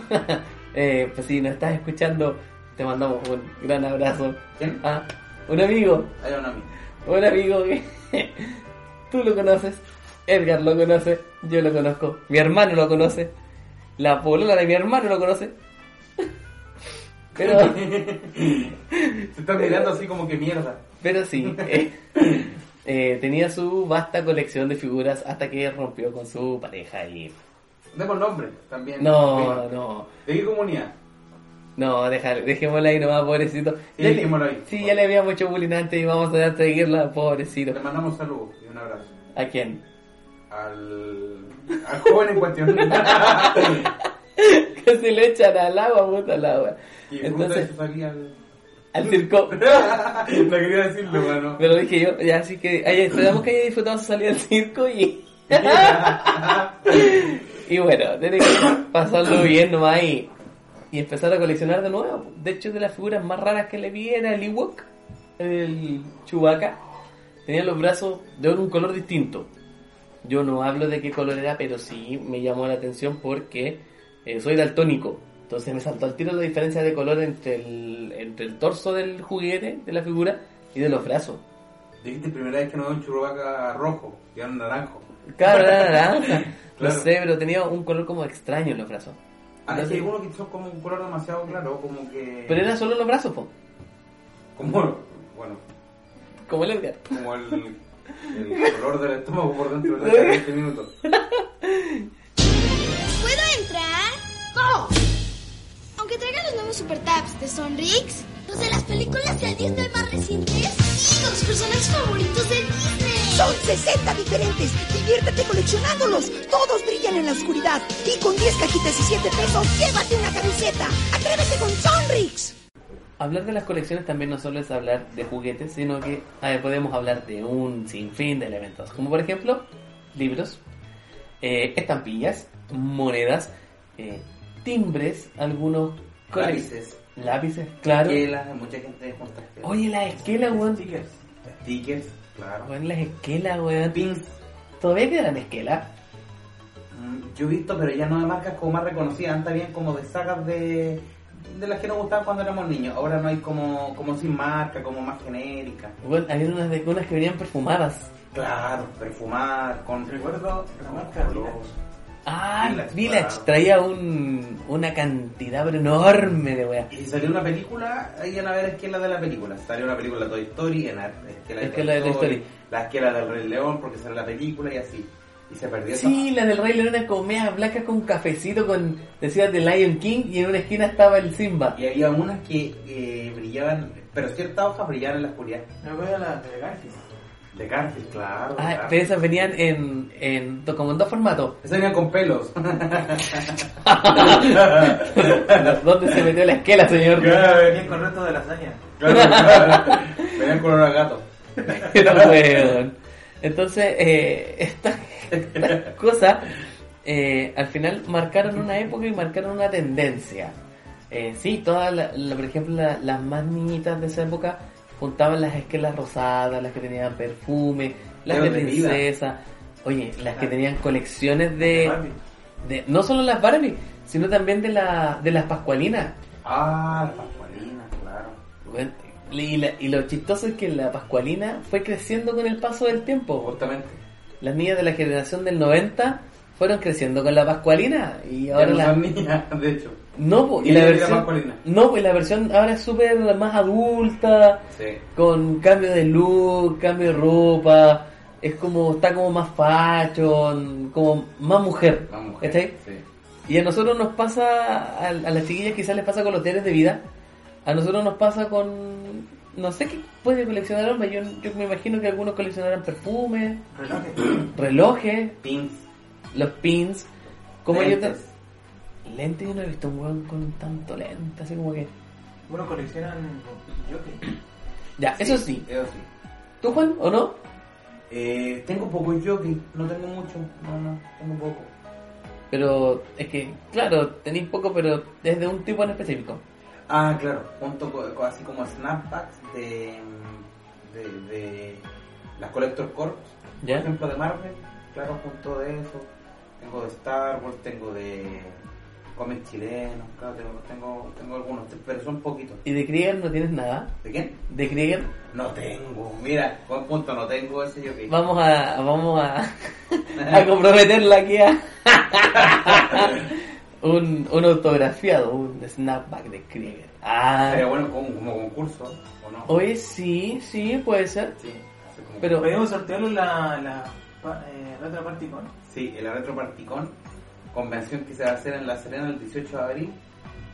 eh, pues si nos estás escuchando, te mandamos un gran abrazo. ¿Quién? Ah, un amigo, Hay un amigo. un amigo que tú lo conoces, Edgar lo conoce, yo lo conozco, mi hermano lo conoce, la polola de mi hermano lo conoce. Pero, Se están mirando así como que mierda. pero sí, eh, eh, tenía su vasta colección de figuras hasta que rompió con su pareja y... Demos nombre también. No, no, ¿De qué comunidad? no, deja, dejémosla ahí nomás, pobrecito. Sí, Ya le- dejémosla ahí. Sí, ya le habíamos hecho bullying antes y vamos a seguirla, Le pobrecito. mandamos saludos y un abrazo. ¿A quién? Al, al joven en cuestión. que se le echan al agua, puta al agua. y Entonces, salía al... al circo. no quería decirlo. Me lo dije yo, ya así que ay, esperamos que haya disfrutado su salida al circo y. y bueno, tiene que pasarlo bien nomás y, y empezar a coleccionar de nuevo. De hecho, de las figuras más raras que le vi era el Ewok, el Chewbacca. Tenía los brazos de un color distinto. Yo no hablo de qué color era, pero sí me llamó la atención porque eh, soy daltónico. Entonces me saltó al tiro la diferencia de color entre el, entre el torso del juguete, de la figura, y de los brazos. Dijiste primera vez que no veo un churrubaca rojo, y era un naranjo. Claro, era naranja. Claro. No sé, pero tenía un color como extraño en los brazos. Ah, es que uno que son como un color demasiado claro, como que... Pero era solo los brazos, po. Como, bueno, Como el Edgar. como el, el color del estómago por dentro de 20 minutos. ¿Puedo entrar? ¡Oh! Aunque traiga los nuevos Super Tabs de Sonrix, los de las películas de Disney más recientes y los personajes favoritos de Disney. Son 60 diferentes. Diviértete coleccionándolos. Todos brillan en la oscuridad. Y con 10 cajitas y 7 pesos, llévate una camiseta. Atrévete con Sonrix. Hablar de las colecciones también no solo es hablar de juguetes, sino que ver, podemos hablar de un sinfín de elementos. Como por ejemplo, libros, eh, estampillas, monedas, eh, timbres, algunos Lápices, Lápices, claro. esquelas, mucha gente junta esquelas. Oye, las esquelas, weón. Stickers. Stickers, claro. Weón, las esquelas, weón. Pins. ¿Todavía quedan esquelas? Mm, Yo he visto, pero ya no de marcas como más reconocidas, antes bien como de sagas de, de las que nos gustaban cuando éramos niños. Ahora no hay como, como sin marca, como más genérica. Bueno, había unas de unas que venían perfumadas. Claro, perfumar, con Recuerdo la marca. Ah, Village, Village claro. traía un, una cantidad pero enorme de weas. Y si salió una película, ahí van a ver esquelas de la película. Salió una película de Toy Story, en la esquela de, Esquela de Toy Story. La esquela del Rey León, porque sale la película y así. Y se perdió Sí, la del Rey León era como media blanca con cafecito con decía The Lion King y en una esquina estaba el Simba. Y había unas que eh, brillaban, pero ciertas hojas brillaban en la oscuridad. Me acuerdo la de Garfield. De Garfield, claro. Ah, claro. pero esas venían en, en como en dos formatos. Esas venían con pelos. ¿Dónde se metió la esquela, señor? Bien con resto de lasaña. Claro, claro. Venían color a gato. Pero. Entonces, eh, estas cosas eh, al final marcaron una época y marcaron una tendencia. Eh, sí, todas, la- la- por ejemplo, la- las más niñitas de esa época juntaban las esquelas rosadas, las que tenían perfume, las de princesa. Oye, las que tenían colecciones de, de no solo las Barbie, sino también de, la, de las Pascualinas. Ah, la pascualina, claro. Bueno, y, la- y lo chistoso es que la Pascualina fue creciendo con el paso del tiempo. Justamente. Las niñas de la generación del 90 fueron creciendo con la Pascualina y ahora Ya no la niñas, de hecho. no po, y Y la versión no pues la versión ahora es súper más adulta Sí. con cambio de look, cambio de ropa, es como está como más fashion, como más mujer, La mujer. ¿cachai? Sí. Y a nosotros nos pasa, a, a las chiquillas quizás les pasa con los diarios de vida, a nosotros nos pasa con, no sé qué puede coleccionar hombre, yo, yo me imagino que algunos coleccionarán perfumes, Relojes. relojes, Pins. los pins, como yo te... lentes. Lentes, yo no he visto un weón con tanto lente, así como que... Bueno, coleccionan jockey. Ya, eso sí. Eso sí. ¿Tú, Juan, o no? Eh, tengo poco jockey, no tengo mucho. No, no, tengo poco. Pero es que, claro, tenéis poco, pero desde un tipo en específico. Ah, claro, junto con, con- así como snapbacks de, de, de las Collector Corps, ¿Ya? por ejemplo, de Marvel, claro, junto de eso. Tengo de Star Wars, tengo de cómics chilenos, claro, tengo, tengo, tengo algunos, pero son poquitos. ¿Y de Krieger no tienes nada? ¿De quién? ¿De Krieger? No tengo, mira, buen punto, no tengo ese jockey. Vamos a, vamos a, a comprometerla aquí a un, un autografiado, un snapback de Krieger. Ah, Sería bueno como, como concurso, ¿o no? oye, sí, sí, puede ser. Sí, Pero, Podemos sortearlo en la, la eh, Retro Party Con. Sí, el Retro Particón, convención que se va a hacer en La Serena el 18 de abril,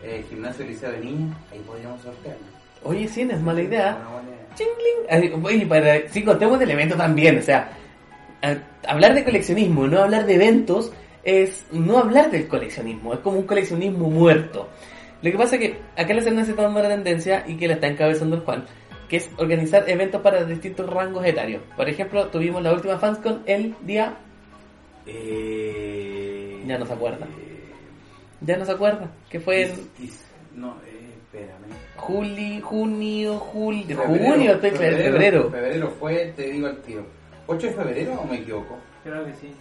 eh, Gimnasio Liceo de Niños, ahí podríamos sortearlo. oye, sí, no es mala idea. Una buena idea. Chingling. Oye, para, sí, contemos de evento también, o sea, hablar de coleccionismo, no hablar de eventos, es no hablar del coleccionismo, es como un coleccionismo muerto. Lo que pasa es que acá la Serena se está dando la tendencia y que la está encabezando el Juan, que es organizar eventos para distintos rangos etarios. Por ejemplo, tuvimos la última FansCon el día... Eh, Ya no se acuerda. eh, Ya no se acuerda, que fue en no, eh, espérame. juli, junio, julio, Febrero, junio, estoy febrero. febrero. Febrero fue, te digo al tiro. ¿8 de febrero o me equivoco? Creo que sí.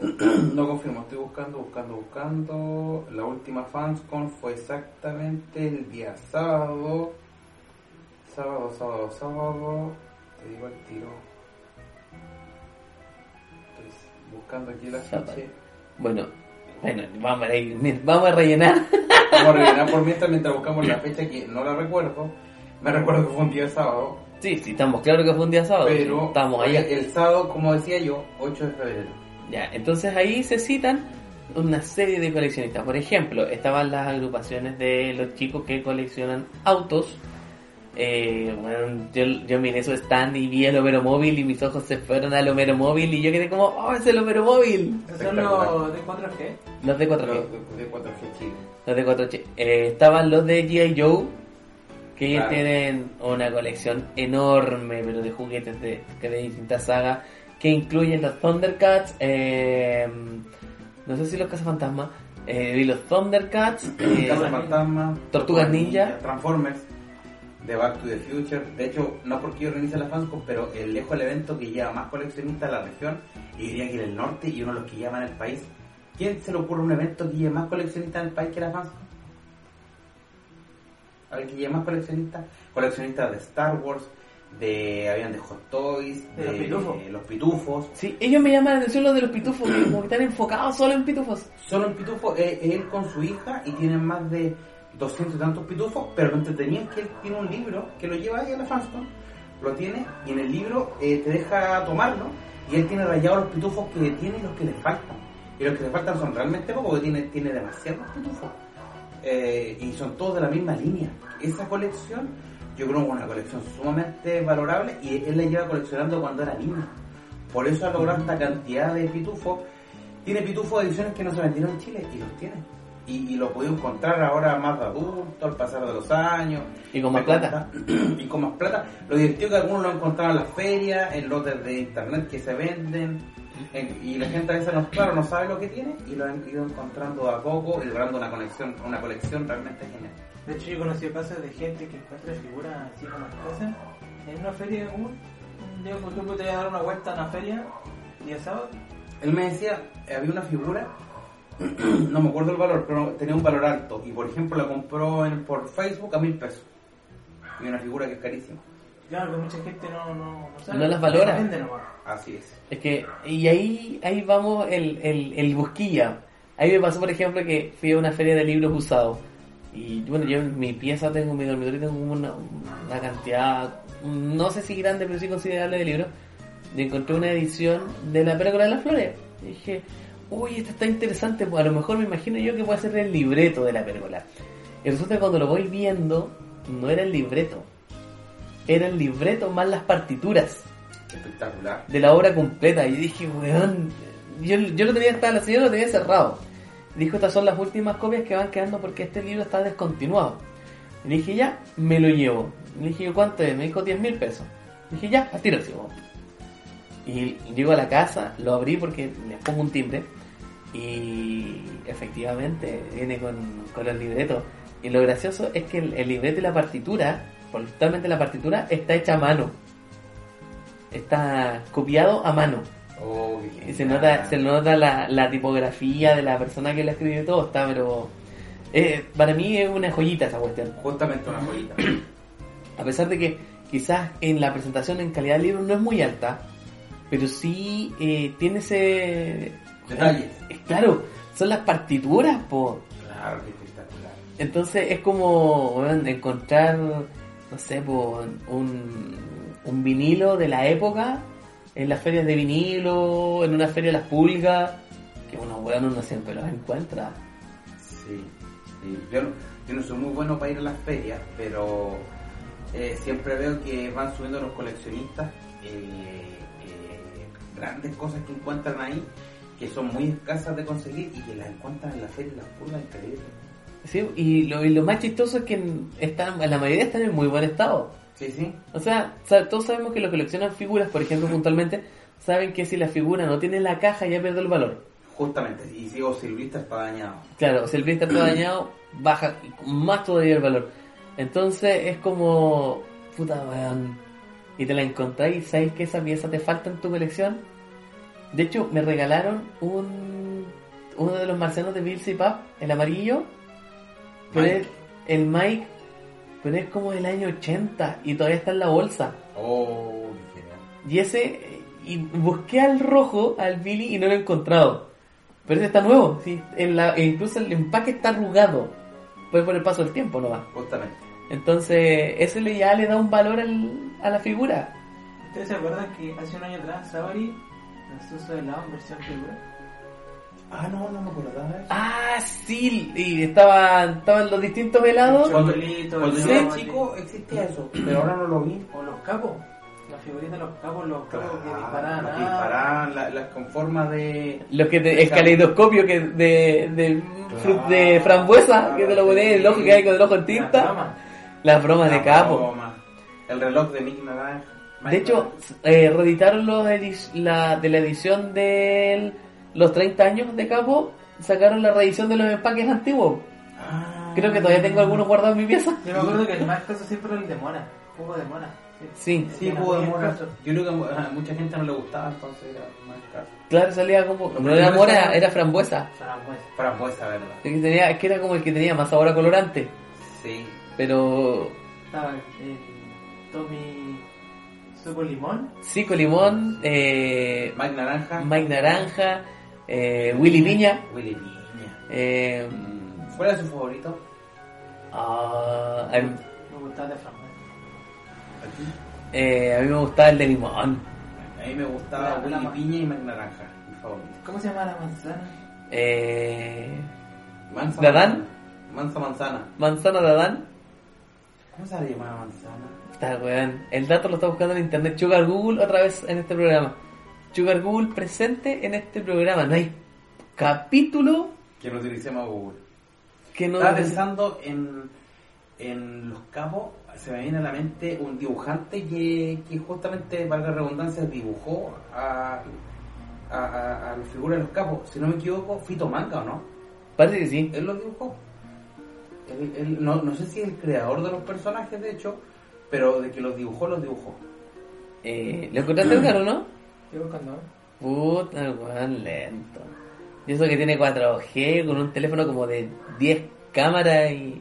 El. No confirmo, estoy buscando, buscando, buscando. La última FansCon fue exactamente el día sábado. Sábado, sábado, sábado. Te digo al tiro. Estoy buscando aquí la Sábado. ficha. Bueno, bueno, vamos a, ir- vamos a rellenar. Vamos a rellenar por mientras mientras buscamos la fecha que no la recuerdo. Me recuerdo que fue un día sábado. Sí, sí, estamos claros que fue un día sábado. Pero estamos allá. el sábado, como decía yo, 8 de febrero. Ya, entonces ahí se citan una serie de coleccionistas. Por ejemplo, estaban las agrupaciones de los chicos que coleccionan autos. Eh, bueno, yo, yo miré su stand y vi el Homero Móvil y mis ojos se fueron al Homero Móvil y yo quedé como, ¡oh, es el Homero Móvil! Esos son los de 4G. Los de 4G. Los de, de 4G Chile. Los de 4G. Eh, estaban los de G.I. Joe, que ellos Claro. tienen una colección enorme, pero de juguetes de, de distintas sagas, que incluyen los Thundercats, eh, no sé si los Cazafantasmas, eh, vi los Thundercats, eh, Tortugas Ninja. Transformers, de Back to the Future. De hecho, no porque yo organice la FansCon, pero el lejos el evento que lleva más coleccionistas a la región, y diría que en el norte y uno de los que llevan el país. ¿Quién se le ocurre un evento que lleve más coleccionistas en el país que la FansCon? A ver, que lleve más coleccionistas. Coleccionistas de Star Wars, de habían de Hot Toys, De los pitufos. los pitufos. Sí, ellos me llaman la atención los de los pitufos, que como que están enfocados solo en pitufos. Solo en pitufo, eh, él con su hija y tienen más de 200 y tantos pitufos, pero lo entretenido es que él tiene un libro que lo lleva ahí a la Fanston, lo tiene y en el libro eh, te deja tomarlo y él tiene rayados los pitufos que tiene y los que le faltan. Y los que le faltan son realmente pocos porque tiene, tiene demasiados pitufos. Eh, y son todos de la misma línea. Esa colección, yo creo que es una colección sumamente valorable y él la lleva coleccionando cuando era niño. Por eso ha logrado esta cantidad de pitufos. Tiene pitufos de ediciones que no se vendieron en Chile y los tiene. Y, y lo pude encontrar ahora más de adulto, al pasar de los años. Y con más plata. y con más plata. Lo divertido que algunos lo encontraban en las ferias, en lotes de internet que se venden. en- y la gente a veces no, claro, no sabe lo que tiene y lo han ido encontrando a poco y logrando una conexión, una colección realmente genial. De hecho, yo he conocido casos de gente que encuentra figuras así como cosas en una feria común. Un día, por ejemplo, te voy a dar una vuelta a una feria, día sábado. Él me decía, había una figura, no me acuerdo el valor, pero tenía un valor alto. Y por ejemplo la compró en, por Facebook a mil pesos. Y una figura que es carísima. Claro, que mucha gente no, no, no sabe. No las valora. Se vende nomás. Así es. Es que, y ahí, ahí vamos el, el, el busquilla. Ahí me pasó, por ejemplo, que fui a una feria de libros usados. Y bueno, yo en mi pieza tengo, en mi dormitorio tengo una, una cantidad, no sé si grande, pero sí considerable de libros. Y encontré una edición de La Pérgola de las Flores. Y dije, uy, esta está interesante, pues a lo mejor me imagino yo que puede ser el libreto de La Pérgola. Y resulta que cuando lo voy viendo, no era el libreto. Era el libreto más las partituras Espectacular. de la obra completa. Y dije, weón, yo, yo lo tenía, estaba, la señora lo tenía cerrado. Dijo, estas son las últimas copias que van quedando porque este libro está descontinuado. Y dije, ya, me lo llevo. Le dije, ¿cuánto es? Me dijo 10 mil pesos. dije, ya, weón. Y llego a la casa, lo abrí porque le pongo un timbre. Y efectivamente viene con, con los libretos. Y lo gracioso es que el, el libreto y la partitura, totalmente la partitura, está hecha a mano. Está copiado a mano. Oh, Y se nota, se nota la, la tipografía de la persona que la escribió y todo, está, pero eh, para mí es una joyita esa cuestión. Justamente una joyita. A pesar de que quizás en la presentación en calidad de libro no es muy alta, pero sí eh, tiene ese... Detalles. Eh, claro, son las partituras, po. Claro, qué espectacular. Entonces es como encontrar, no sé, po, un, un vinilo de la época en las ferias de vinilo, en una feria de las pulgas, que uno, weón, uno siempre los encuentra. Sí, sí. Yo, no- yo no soy muy bueno para ir a las ferias, pero eh, siempre veo que van subiendo los coleccionistas eh, eh, grandes cosas que encuentran ahí, que son muy escasas de conseguir y que las encuentran en la feria y las pulgas increíbles. Sí, y lo, y lo más chistoso es que están, la mayoría están en muy buen estado. Sí, sí. O sea, todos sabemos que los que coleccionan figuras, por ejemplo, puntualmente, saben que si la figura no tiene la caja ya pierde el valor. Justamente, y sigo Silvista está dañado. Claro, si el blister está dañado, baja más todavía el valor. Entonces es como, puta weón, y te la encontráis y sabes que esa pieza te falta en tu colección. De hecho, me regalaron un uno de los marcianos de Bill Pap, el amarillo, pero Mike. es el Mike, pero es como del año 80 y todavía está en la bolsa. Oh, qué genial. Y ese, y busqué al rojo, al Billy, y no lo he encontrado. Pero ese está nuevo, sí, en la, e incluso el empaque está arrugado. Puede por el paso del tiempo, no va. Justamente. Entonces, ese le, ya le da un valor al- a la figura. ¿Ustedes se acuerdan que hace un año atrás Sabari lanzó su helado en versión figura? Ah, no, no me acordaba de eso. Ah, sí, y estaban, estaban los distintos helados. Cuando, cuando yo era chico existía eso, pero ahora no lo vi. O los capos. La figurita de los capos, los capos que disparaban. Los ah, que disparaban, la- las con forma de... Los que te, el caleidoscopio que de, de, frambuesa, que te lo pones en el ojo que hay con el ojo en tinta. Las bromas de capo. broma, El reloj de Mickey Naranja. De hecho, eh, reeditaron los edi- la, de la edición de los 30 años de Capo, sacaron la reedición de los empaques antiguos. Ah. Creo que todavía tengo algunos guardados en mi pieza. Yo me acuerdo que el más escaso siempre era el de Mona. Jugo de Mona. Sí. Sí, Sí, Era jugo de mora. Yo creo que a mucha gente no le gustaba, entonces era más escaso. claro, salía como. No era mora, era frambuesa. Frambuesa. Frambuesa, ¿verdad? Es que, tenía, es que era como el que tenía más sabor a colorante. Sí. Pero Estaba el Tommy Suco Limón. sí, con limón, eh, Mike Naranja. Mike Naranja, eh, Willy Piña. Willy Piña. Eh, ¿Cuál era su favorito? ah, a, mí, Me gustaba de frambuesa. Aquí. eh, a mí me gustaba el de limón. A mí me gustaba La- Willy la Piña y Naranja, mi favorito. ¿Cómo se llama la manzana? Eh, Mansa ¿Dadán? manzana. Mansa manzana. Manzana de Adán. ¿Cómo se la llamaba manzana? Está weón. El dato lo está buscando en internet. Sugar Google otra vez en este programa. Sugar Google presente en este programa. No hay capítulo Que no utilicemos Google. que no. Estaba pensando en, en los capos, se me viene a la mente un dibujante que, que justamente, valga la redundancia, dibujó a, a, a, a la figura de los capos. Si no me equivoco, Fito Manga, ¿o no? Parece que sí. Él los dibujó. Él- él- no, no sé si es el creador de los personajes, de hecho, pero de que los dibujó, los dibujó. Eh, ¿Lo encontraste claro, no? Buscando. Puta, el weón lento. Y eso que tiene 4G con un teléfono como de 10 cámaras y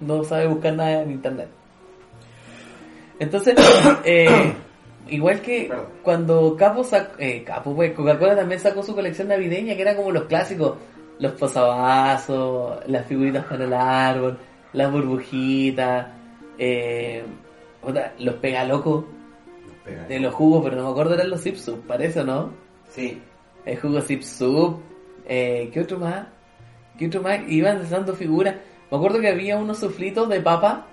no sabe buscar nada en internet. Entonces, eh, igual que Perdón. cuando Capo sacó, eh, Capo, pues Coca-Cola también sacó su colección navideña que era como los clásicos, los posavasos, las figuritas para el árbol, las burbujitas, eh, los pegalocos de los jugos, pero no me acuerdo eran los Zipsup, parece o no? Sí, El jugo Zip Soup. Eh, ¿Qué otro más? ¿Qué otro más? Iban dando figuras. Me acuerdo que había unos suflitos de papa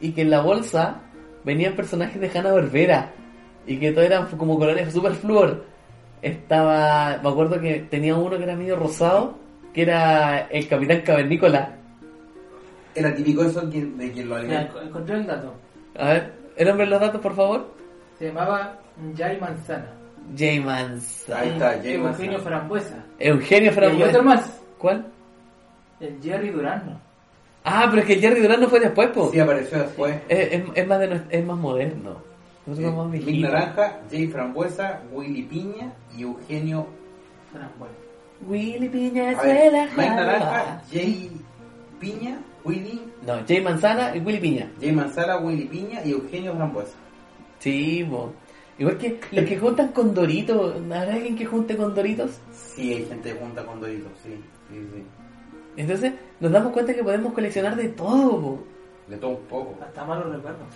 y que en la bolsa venían personajes de Hanna Barbera y que todos eran como colores super flúor. Estaba, me acuerdo que tenía uno que era medio rosado, que era el Capitán Cavernícola. era típico eso que- de que lo alimenta. enco- encontré el dato. A ver, ¿el nombre de los datos, por favor? Se llamaba Jay Manzana. Jay Manzana. Ahí está, Jay Eugenio Manzana. Frambuesa. Eugenio Y hay Frambuesa. otro más. ¿Cuál? El Jerry Durano. Ah, pero es que el Jerry Durán no fue después, po. Sí, apareció después. Es, es, es más de es más moderno. Nosotros somos. Naranja, Jay Frambuesa, Willy Piña y Eugenio. Frambuesa. Willy Piña ver, la Mike. Naranja, Jay Piña, Willy, No, Jay Manzana y Willy Piña. Jay Manzana, Willy Piña y Eugenio Frambuesa. Sí, mo. Igual que los que juntan con Doritos. ¿Habrá alguien que junte con Doritos? Sí, hay gente que junta con Doritos, sí, sí, sí. Entonces nos damos cuenta que podemos coleccionar de todo. po. De todo un poco. Hasta malos recuerdos.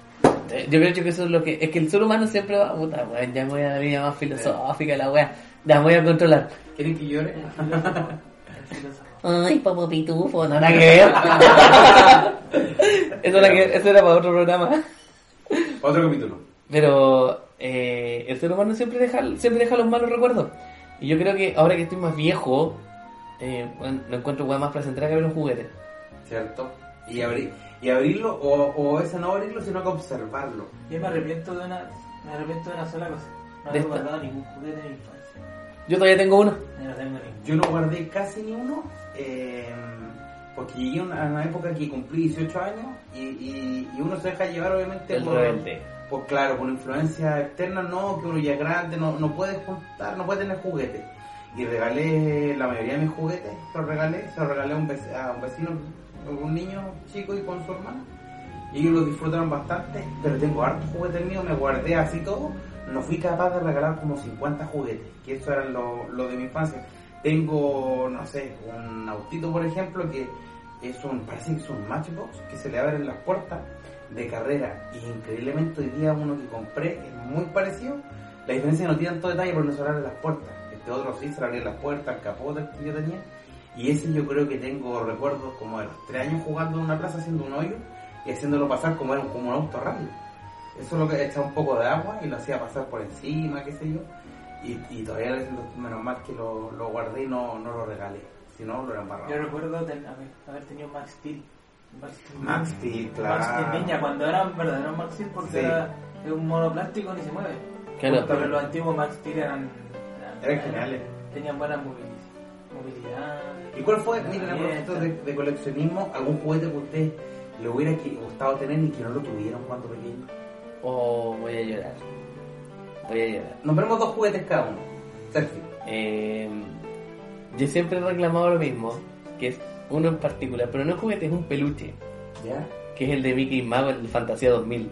Eh, Yo creo que eso es lo que... Es que el ser humano siempre va... Puta, weón, ya me voy a la línea más filosófica, la weá. Ya me voy a controlar. ¿Quieren que llore? Ay, papo pitufo, no nada que ver. eso, era que- eso era para otro programa. Otro capítulo. Pero eh, el ser humano siempre deja, siempre deja los malos recuerdos. Y yo creo que ahora que estoy más viejo, eh, bueno, no encuentro más placentera que ver un juguete. ¿Cierto? Y, abrir, y abrirlo, o, o ese no abrirlo, sino que observarlo. Yo me arrepiento de una, me arrepiento de una sola cosa. No ¿De he guardado ningún juguete de mi infancia. Yo todavía tengo uno. Yo no tengo ninguno. Yo no guardé casi ni uno, eh, porque llegué a una, a una época que cumplí 18 años y, y, y uno se deja llevar obviamente El por, rebelde. Por, claro, por influencia externa, no, que uno ya es grande, no, no puede juntar, no puede tener juguetes. Y regalé la mayoría de mis juguetes, se los regalé, se los regalé a un, vec- a un vecino, a un niño chico y con su hermano. Y ellos lo disfrutaron bastante, pero tengo hartos juguetes míos, me guardé así todo. No fui capaz de regalar como 50 juguetes, que eso era lo, lo de mi infancia. Tengo, no sé, un autito, por ejemplo, que es un, parece que es un Matchbox, que se le abren las puertas de carrera. Y increíblemente hoy día uno que compré es muy parecido. La diferencia no tiene tanto detalle porque no se las puertas. Este otro sí se le las puertas, el capó del que yo tenía. Y ese yo creo que tengo recuerdos como de los tres años jugando en una plaza haciendo un hoyo y haciéndolo pasar como, era, como un auto rápido. Eso es lo que echaba un poco de agua y lo hacía pasar por encima, qué sé yo. Y, y todavía menos mal que lo, lo guardé y no, no lo regalé. Si no, lo era embarrado. Yo recuerdo ten- haber, haber tenido Max Steel. Max Steel, Max claro. Max Steel Ninja, cuando eran verdaderos Max Steel porque Sí. era es un mono plástico ni se mueve. Claro. Pero los antiguos Max Steel eran, Eran geniales. Tenían buena movili- movilidad. ¿Y cuál fue, miren, a propósito de, de coleccionismo, algún juguete que a usted le hubiera gustado tener y que no lo tuvieron cuando pequeño? Oh, voy a llorar. Voy a llorar. Nombremos dos juguetes cada uno. Sergio. Eh, yo siempre he reclamado lo mismo, que es uno en particular, pero no es juguete, es un peluche, ¿Ya? que es el de Mickey Mago en Fantasía 2000.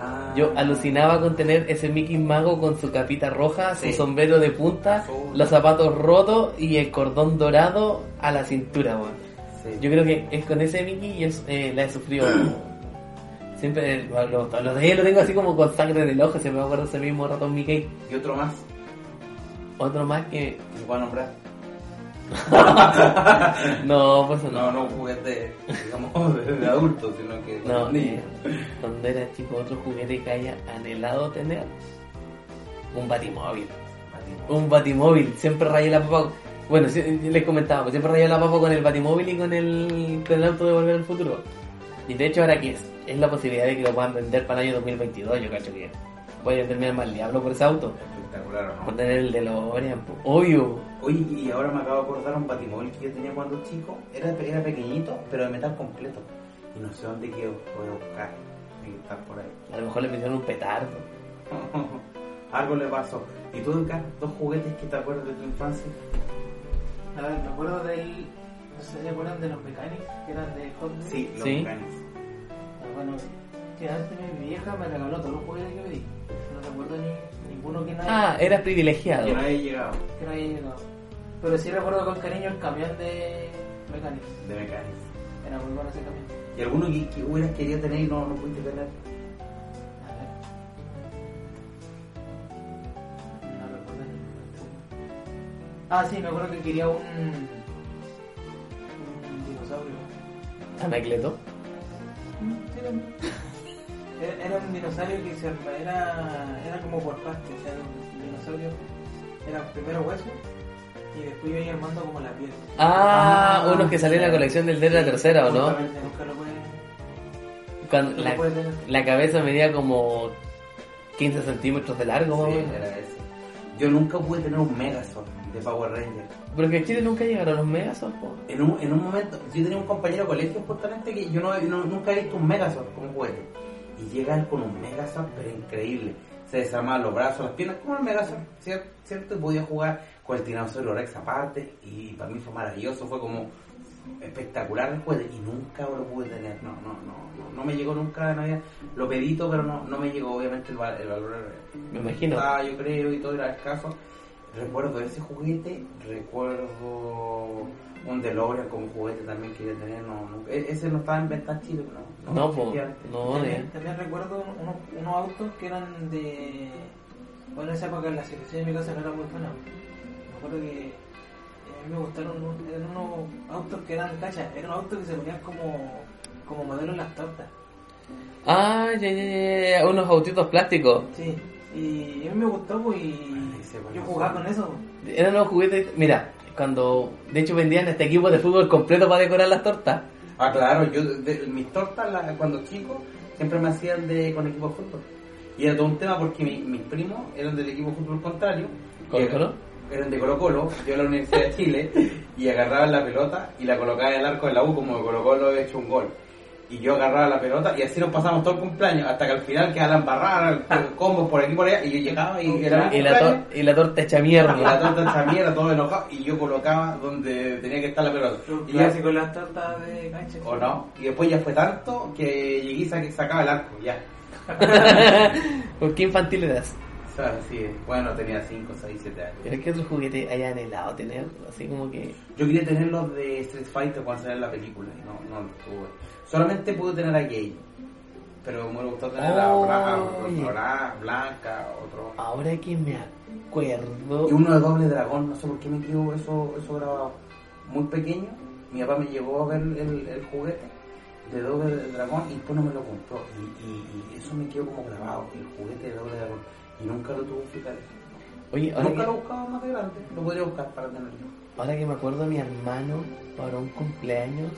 Ah, Yo alucinaba con tener ese Mickey Mago con su capita roja, Sí. su sombrero de punta, Azul. los zapatos rotos y el cordón dorado a la cintura, weón. Sí. Yo creo que es con ese Mickey y es, eh, la he sufrido. Siempre eh, lo, lo de él lo tengo así como con sangre en el ojo, se me acuerdo ese mismo ratón Mickey. Y otro más Otro más que. se pueda nombrar. No, pues no. No, no juguete, digamos, de, adultos, sino que No, niños. eh, cuando era chico, otro juguete que haya anhelado tener, un batimóvil. Un batimóvil, siempre rayé la papa. Bueno, sí, les comentaba, pues siempre rayé la papa con el batimóvil y con el, con el auto de volver al futuro. Y de hecho, ahora que es, es la posibilidad de que lo puedan vender para el año 2022, yo cacho que voy a venderme al mal diablo por ese auto. Espectacular, el de DeLorean, pues, obvio. Oye, y ahora me acabo de acordar un batimóvil que yo tenía cuando chico. Era, era pequeñito, pero de metal completo. Y no sé dónde quedó. Voy a buscar. Estar por ahí. A lo mejor le pusieron un petardo. Algo le pasó. ¿Y tú, Edgar, dos juguetes que te acuerdas de tu infancia? A ver, me acuerdo del. No sé si se acuerdan de los mecánicos que eran de Hot Wheels. Sí, los Sí. mecánicos. Bueno, que antes mi vieja me regaló todos los juguetes que pedí. No recuerdo ni, ninguno que no haya, Ah, eras privilegiado. Que no haya llegado que no haya llegado. Pero sí recuerdo con cariño el camión de mecánicos. de mecánicos. Era muy bueno ese camión. ¿Y alguno que, que hubieras querido tener y no, no pudiste tener? A ver. No recuerdo ni Ah, sí, me acuerdo que quería un. un dinosaurio. Anacleto. Sí, era- Era, era un dinosaurio que se arma- era, era como por partes, o sea, un dinosaurio era primero hueso y después yo iba armando como la piel. Ah, Ah, unos que salió en la colección del de la tercera, ¿o no? Nunca lo puede, Cuando nunca la, lo puede tener. la cabeza medía como 15 centímetros de largo, Sí, era ese. Yo nunca pude tener un Megazord de Power Ranger. Pero que en Chile nunca llegaron los Megazord, po. En un, en un momento, yo tenía un compañero de colegio justamente que yo no, no- nunca he visto un Megazord como juguete. Y llega él con un Megazord, pero increíble. Se desarmaban los brazos, las piernas, como el Megazord, ¿cier- ¿cierto? Y podía jugar con el Tiranosaurio Rex aparte. Y para mí fue maravilloso, fue como espectacular el juguete. Y nunca lo pude tener, no, no, no, no, no me llegó nunca, no había- lo pedito, pero no, no me llegó obviamente el, el valor. Me imagino. Ah, yo creo, y todo era escaso. Recuerdo ese juguete, recuerdo un DeLorean como juguete también quería tener, no, no- e- ese no estaba en venta en Chile, no. No, po. antes. No, también, de. también recuerdo unos, unos autos que eran de. Bueno, en esa época la situación de mi casa no era muy buena. Me acuerdo que a mí me gustaron eran unos autos que eran, cacha, eran autos que se ponían como, como modelo en las tortas. Ah, ya, ya, ya, unos autitos plásticos. Sí, Y a mí me gustó, pues, y yo jugaba con eso. Eran los juguetes, mira, cuando de hecho vendían este equipo de fútbol completo para decorar las tortas. Ah, claro, yo de- mis tortas cuando chico siempre me hacían de con equipo de fútbol. Y era todo un tema porque mi- mis primos eran del equipo de fútbol contrario. ¿Colo Colo? Eran de Colo Colo, yo en la Universidad de Chile, y agarraban la pelota y la colocaba en el arco de la U como Colo Colo había hecho un gol. Y yo agarraba la pelota y así nos pasamos todo el cumpleaños, hasta que al final quedaba la embarrada, combos por aquí y por allá, y yo llegaba y era Y la, y la torta hecha y la mierda. torta hecha mierda, todo enojado, y yo colocaba donde tenía que estar la pelota. Los Y ya- clásicos, las tortas de cancha. o no. Y después ya fue tanto que llegué y sa- sacaba el arco, ya. ¿Por qué infantil eras? Sí, bueno, tenía 5, 6, 7 años. ¿Pero qué otro juguete haya anhelado tener? Así como que... Yo quería tener los de Street Fighter cuando salió la película y no, no lo tuve. Solamente pude tener a Gay. Pero me gustó tener a Oh, Blanca, oye. Blanca, otro. Ahora que me acuerdo... Y uno de doble dragón, no sé por qué me quedó eso, eso grabado. Muy pequeño, mi papá me llevó a ver el, el juguete de doble dragón y después no me lo compró. Y, y- y eso me quedó como grabado, el juguete de doble dragón. Y nunca lo tuve que fijar. Oye, ahora Nunca que, lo buscaba más de grande, lo podría buscar para tenerlo. ahora que me acuerdo, mi hermano, para un cumpleaños,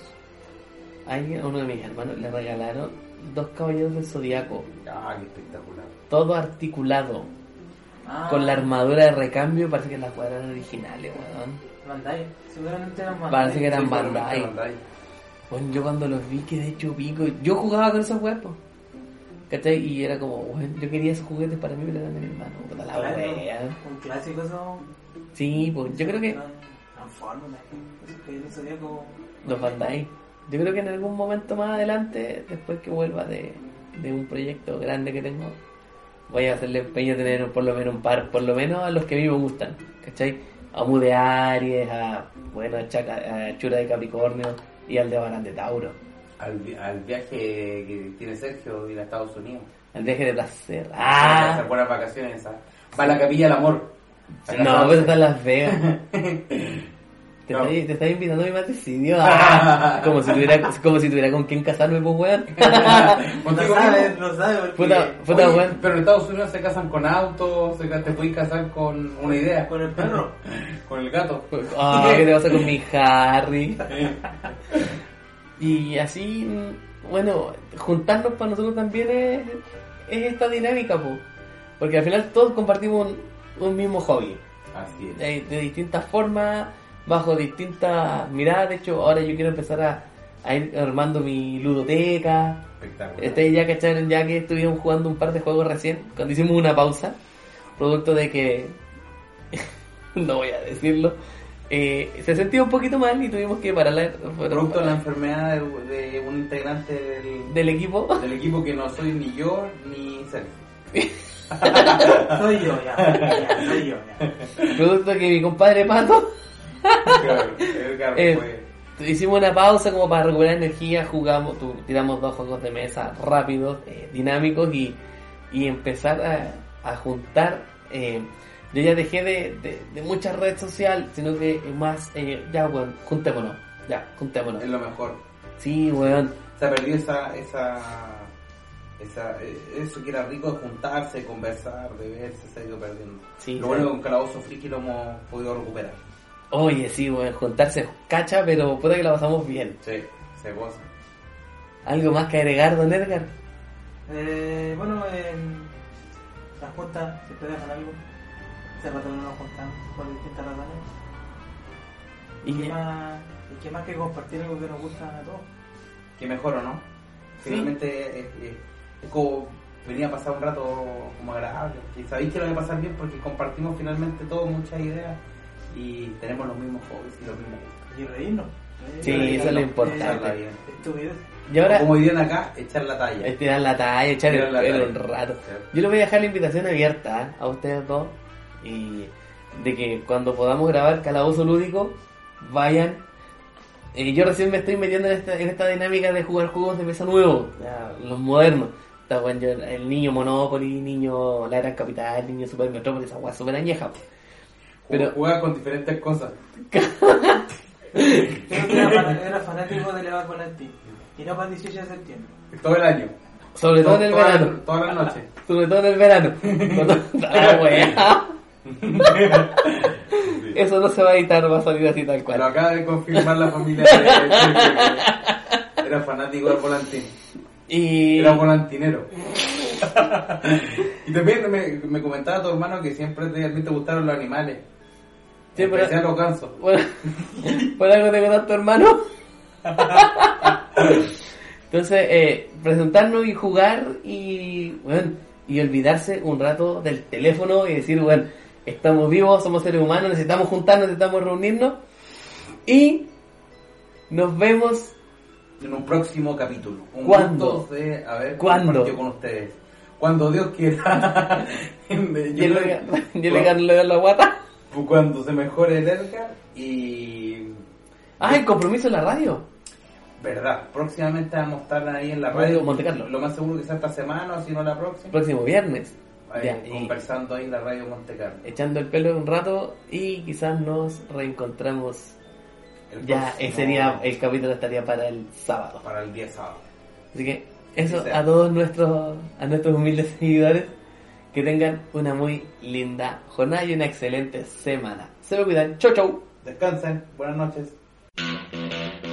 a uno de mis hermanos, le regalaron dos caballeros del zodiaco, Ah, qué espectacular. todo articulado, Ah, con la armadura de recambio, parece que las cuadras eran originales, weón. Bandai. Seguramente eran Bandai. Parece que eran Sí, Bandai. Bandai. Bueno, yo cuando los vi quedé hecho pico. Yo jugaba con esos juegos. ¿Cachai? Y era como, bueno, yo quería esos juguetes para mí, me los dan de mi hermano. Puta la Claro, wea. Un clásico son. Sí, pues yo creo que Transformers, esos que yo zodíaco. los Bandai. Yo creo que en algún momento más adelante, después que vuelva de, de un proyecto grande que tengo, voy a hacerle empeño a tener por lo menos un par, por lo menos a los que a mí me gustan. ¿Cachai? A Mu de Aries, a, bueno, a, Chaca, a Chura de Capricornio y al de Barán de Tauro. Al, al viaje que tiene Sergio de ir a Estados Unidos. Al viaje de placer. Ah. Esas buenas vacaciones esas. Va a la capilla del amor. No, pues está en Las Vegas. Te, No. te invitando a mi matrimonio. Ah, como, si tuviera, como si tuviera con quién casarme, pues, weón. No Contigo sabe, mismo. no sabe porque. Puta, puta, Oye, weón. Pero en Estados Unidos se casan con autos, se te puedes casar con una idea. Con el perro. Con el gato. Ah, ¿qué te pasa con mi Harry? Y así, bueno, juntarnos para nosotros también es, es esta dinámica, pues. Porque al final todos compartimos un, un mismo hobby. Así es. de, de distintas formas, bajo distintas miradas. De hecho, ahora yo quiero empezar a, a ir armando mi ludoteca. Espectacular. Este, ya cacharon, ya que estuvimos jugando un par de juegos recién, cuando hicimos una pausa, producto de que, no voy a decirlo, eh, se sentía un poquito mal y tuvimos que pararla Producto de la enfermedad de, de un integrante del, del equipo. del equipo que no soy ni yo ni Sergio. Soy yo, ya. ya, soy yo, ya. producto de que mi compadre Pato Edgar Eh, fue- Hicimos una pausa como para recuperar energía, jugamos, tu- tiramos dos juegos de mesa rápidos, eh, dinámicos y, y empezar a, a juntar. eh, yo ya dejé de, de, de mucha red social, sino que más, ya, weón, juntémonos, ya, juntémonos. es lo mejor. Sí, weón, Se ha perdido esa, esa, esa, eso que era rico de juntarse, conversar, de verse, se ha ido perdiendo. Sí, lo bueno con Calabozo Friki lo hemos podido recuperar. Oye, sí, weón, juntarse cacha, pero puta que la pasamos bien. Sí, se goza. ¿Algo más que agregar, don Edgar? Eh, bueno, en las juntas siempre dejan algo. Hace rato no nos juntamos por distintas razones. Y ¿Y qué más, y qué más que compartir algo que nos gusta a todos? Que mejor o no. Finalmente eh, eh, es como venía a pasar un rato como agradable. Y sabéis que lo voy a pasar bien porque compartimos finalmente todos muchas ideas y tenemos los mismos hobbies y los mismos gustos. Y reírnos. Sí, eso es lo importante. Estupidez. y ahora... Como dirían acá, echar la talla. Estirar la talla, echar el la talla. un rato. Sí. Yo les voy a dejar la invitación abierta ¿eh? a ustedes dos y de que cuando podamos grabar Calabozo Lúdico vayan. Eh, yo recién me estoy metiendo en esta, en esta dinámica de jugar juegos de mesa nuevos, los modernos. Está bueno, el niño Monopoly, niño La Gran Capital, niño Super Metrópolis, esa weá súper añeja. Pero- juega con diferentes cosas. Creo que era, fan- era fanático de Leva team. Y no para el 18 de septiembre. Todo el año. Sobre todo en el Toda- verano. Todas las noches. Sobre todo en el verano. Ah. Eso no se va a editar, va a salir así tal Lo cual. acaba de confirmar la familia de Era fanático del volantín. Y Era volantinero. y también me, me comentaba tu hermano que siempre te, a ti te gustaron los animales. Sí, pero- gansos. Bueno, por algo tengo tanto hermano. Entonces, eh, presentarnos y jugar y, bueno, y olvidarse un rato del teléfono y decir, bueno, estamos vivos, somos seres humanos, necesitamos juntarnos, necesitamos reunirnos y nos vemos En un próximo capítulo. Un ¿Cuándo? de haber compartido con ustedes. Cuando Dios quiera. Yo el creo- Edgar- y el Edgar le da la guata. Cuando se mejore el Edgar y... Ah, el compromiso en la radio. Verdad, próximamente vamos a estar ahí en la Radio radio. Monte Carlo. Lo más seguro que sea esta semana o si no la próxima. Próximo viernes. Ahí, Ya, y conversando ahí en la radio Monte Carlo. echando el pelo un rato y quizás nos reencontramos. El Ya próximo- ese sería, el capítulo estaría para el sábado. Para el día sábado. Así que eso a todos nuestros, a nuestros humildes seguidores, que tengan una muy linda jornada y una excelente semana. Se me cuidan. Chau chau. Descansen, buenas noches.